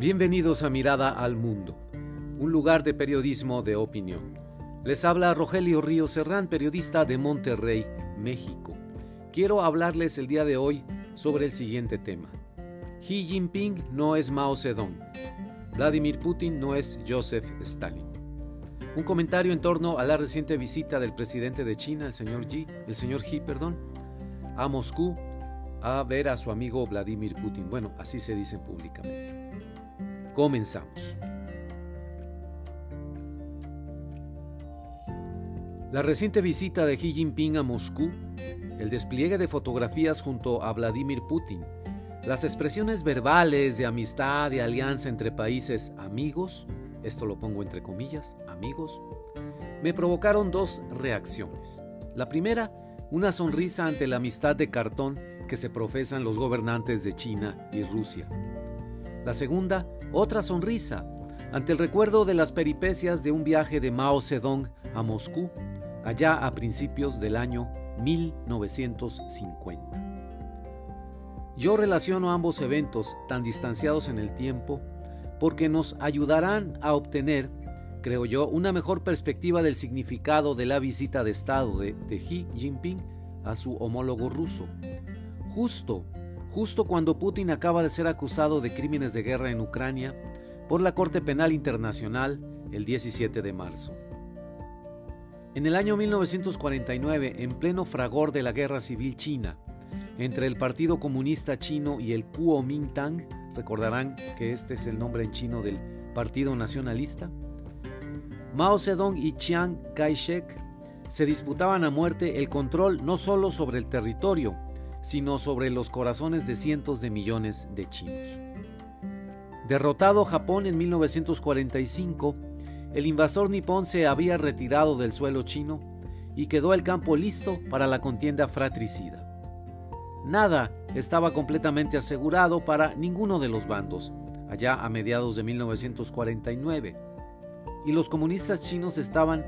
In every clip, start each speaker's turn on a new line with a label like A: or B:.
A: Bienvenidos a Mirada al Mundo, un lugar de periodismo de opinión. Les habla Rogelio Río Serrán, periodista de Monterrey, México. Quiero hablarles el día de hoy sobre el siguiente tema. Xi Jinping no es Mao Zedong. Vladimir Putin no es Joseph Stalin. Un comentario en torno a la reciente visita del presidente de China, el señor Xi, el señor Xi, perdón, a Moscú a ver a su amigo Vladimir Putin. Bueno, así se dice públicamente. Comenzamos. La reciente visita de Xi Jinping a Moscú, el despliegue de fotografías junto a Vladimir Putin, las expresiones verbales de amistad y alianza entre países amigos, esto lo pongo entre comillas, amigos, me provocaron dos reacciones. La primera, una sonrisa ante la amistad de cartón que se profesan los gobernantes de China y Rusia. La segunda, otra sonrisa ante el recuerdo de las peripecias de un viaje de Mao Zedong a Moscú allá a principios del año 1950. Yo relaciono ambos eventos tan distanciados en el tiempo porque nos ayudarán a obtener, creo yo, una mejor perspectiva del significado de la visita de Estado de, Xi Jinping a su homólogo ruso. Justo, justo cuando Putin acaba de ser acusado de crímenes de guerra en Ucrania por la Corte Penal Internacional el 17 de marzo. En el año 1949, en pleno fragor de la Guerra Civil China, entre el Partido Comunista Chino y el Kuomintang, recordarán que este es el nombre en chino del Partido Nacionalista, Mao Zedong y Chiang Kai-shek se disputaban a muerte el control no solo sobre el territorio, sino sobre los corazones de cientos de millones de chinos. Derrotado Japón en 1945, el invasor nipón se había retirado del suelo chino y quedó el campo listo para la contienda fratricida. Nada estaba completamente asegurado para ninguno de los bandos, allá a mediados de 1949, y los comunistas chinos estaban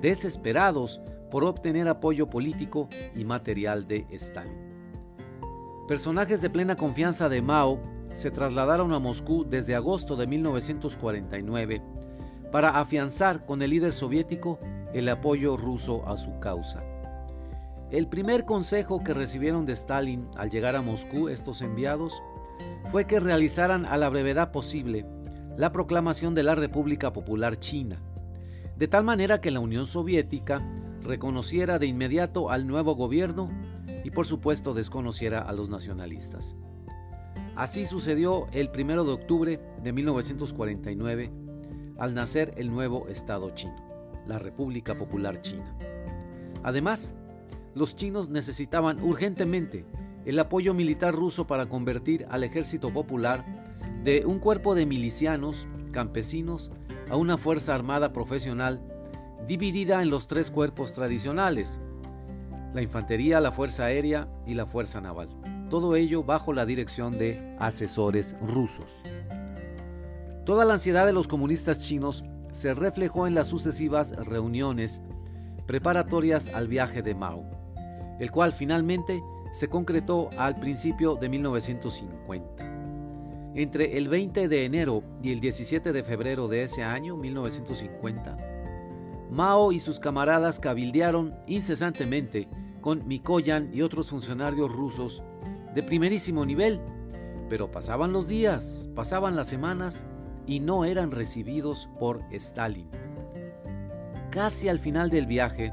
A: desesperados por obtener apoyo político y material de Stalin. Personajes de plena confianza de Mao se trasladaron a Moscú desde agosto de 1949 para afianzar con el líder soviético el apoyo ruso a su causa. El primer consejo que recibieron de Stalin al llegar a Moscú estos enviados fue que realizaran a la brevedad posible la proclamación de la República Popular China, de tal manera que la Unión Soviética reconociera de inmediato al nuevo gobierno y por supuesto desconociera a los nacionalistas. Así sucedió el 1 de octubre de 1949 al nacer el nuevo Estado chino, la República Popular China. Además, los chinos necesitaban urgentemente el apoyo militar ruso para convertir al ejército popular de un cuerpo de milicianos, campesinos, a una fuerza armada profesional dividida en los tres cuerpos tradicionales, la infantería, la fuerza aérea y la fuerza naval. Todo ello bajo la dirección de asesores rusos. Toda la ansiedad de los comunistas chinos se reflejó en las sucesivas reuniones preparatorias al viaje de Mao, el cual finalmente se concretó al principio de 1950. Entre el 20 de enero y el 17 de febrero de ese año, 1950, Mao y sus camaradas cabildearon incesantemente con Mikoyan y otros funcionarios rusos de primerísimo nivel, pero pasaban los días, pasaban las semanas y no eran recibidos por Stalin. Casi al final del viaje,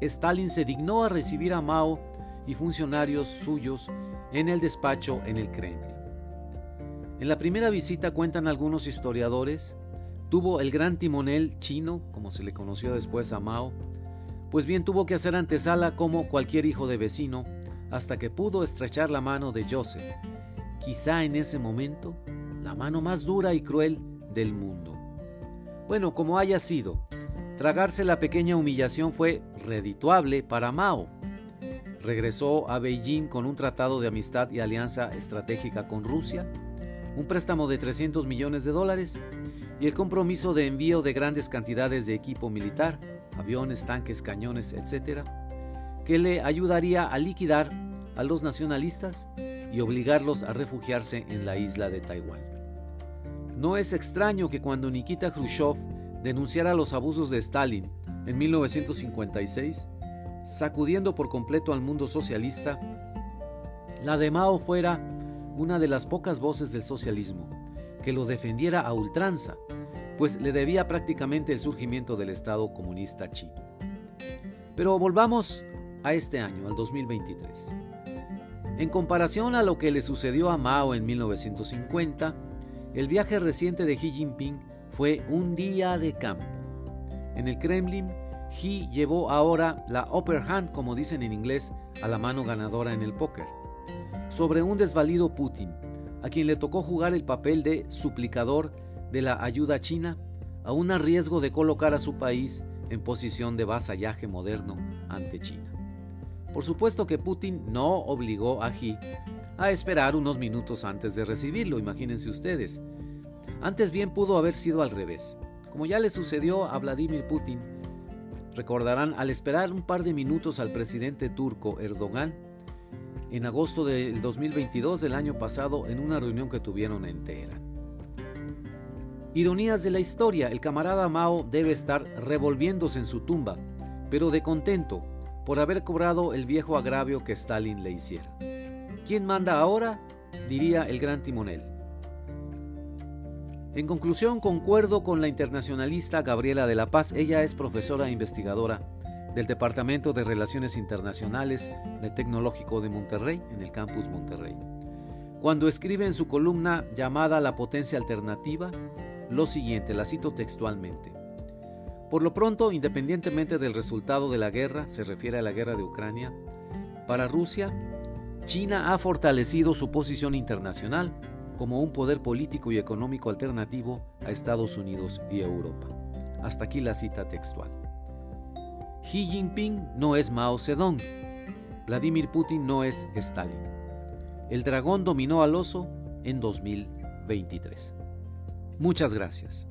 A: Stalin se dignó a recibir a Mao y funcionarios suyos en el despacho en el Kremlin. En la primera visita cuentan algunos historiadores tuvo el gran timonel chino, como se le conoció después a Mao, pues bien tuvo que hacer antesala como cualquier hijo de vecino, hasta que pudo estrechar la mano de Joseph, quizá en ese momento la mano más dura y cruel del mundo. Bueno, como haya sido, tragarse la pequeña humillación fue redituable para Mao. Regresó a Beijing con un tratado de amistad y alianza estratégica con Rusia, un préstamo de 300 millones de dólares y el compromiso de envío de grandes cantidades de equipo militar, aviones, tanques, cañones, etc., que le ayudaría a liquidar a los nacionalistas y obligarlos a refugiarse en la isla de Taiwán. No es extraño que cuando Nikita Khrushchev denunciara los abusos de Stalin en 1956, sacudiendo por completo al mundo socialista, la de Mao fuera una de las pocas voces del socialismo que lo defendiera a ultranza, pues le debía prácticamente el surgimiento del Estado comunista chino. Pero volvamos a este año, al 2023. En comparación a lo que le sucedió a Mao en 1950, el viaje reciente de Xi Jinping fue un día de campo. En el Kremlin, Xi llevó ahora la upper hand, como dicen en inglés, a la mano ganadora en el póker, sobre un desvalido Putin, a quien le tocó jugar el papel de suplicador de la ayuda china, a un riesgo de colocar a su país en posición de vasallaje moderno ante China. Por supuesto que Putin no obligó a Xi a esperar unos minutos antes de recibirlo, imagínense ustedes. Antes bien pudo haber sido al revés. Como ya le sucedió a Vladimir Putin, recordarán al esperar un par de minutos al presidente turco Erdogan en agosto del 2022 del año pasado en una reunión que tuvieron en Teherán. Ironías de la historia, el camarada Mao debe estar revolviéndose en su tumba, pero de contento por haber cobrado el viejo agravio que Stalin le hiciera. ¿Quién manda ahora? diría el gran timonel. En conclusión, concuerdo con la internacionalista Gabriela de la Paz. Ella es profesora e investigadora del Departamento de Relaciones Internacionales del Tecnológico de Monterrey, en el campus Monterrey. Cuando escribe en su columna llamada La potencia alternativa, lo siguiente, la cito textualmente. Por lo pronto, independientemente del resultado de la guerra, se refiere a la guerra de Ucrania, para Rusia, China ha fortalecido su posición internacional como un poder político y económico alternativo a Estados Unidos y Europa. Hasta aquí la cita textual. Xi Jinping no es Mao Zedong. Vladimir Putin no es Stalin. El dragón dominó al oso en 2023. Muchas gracias.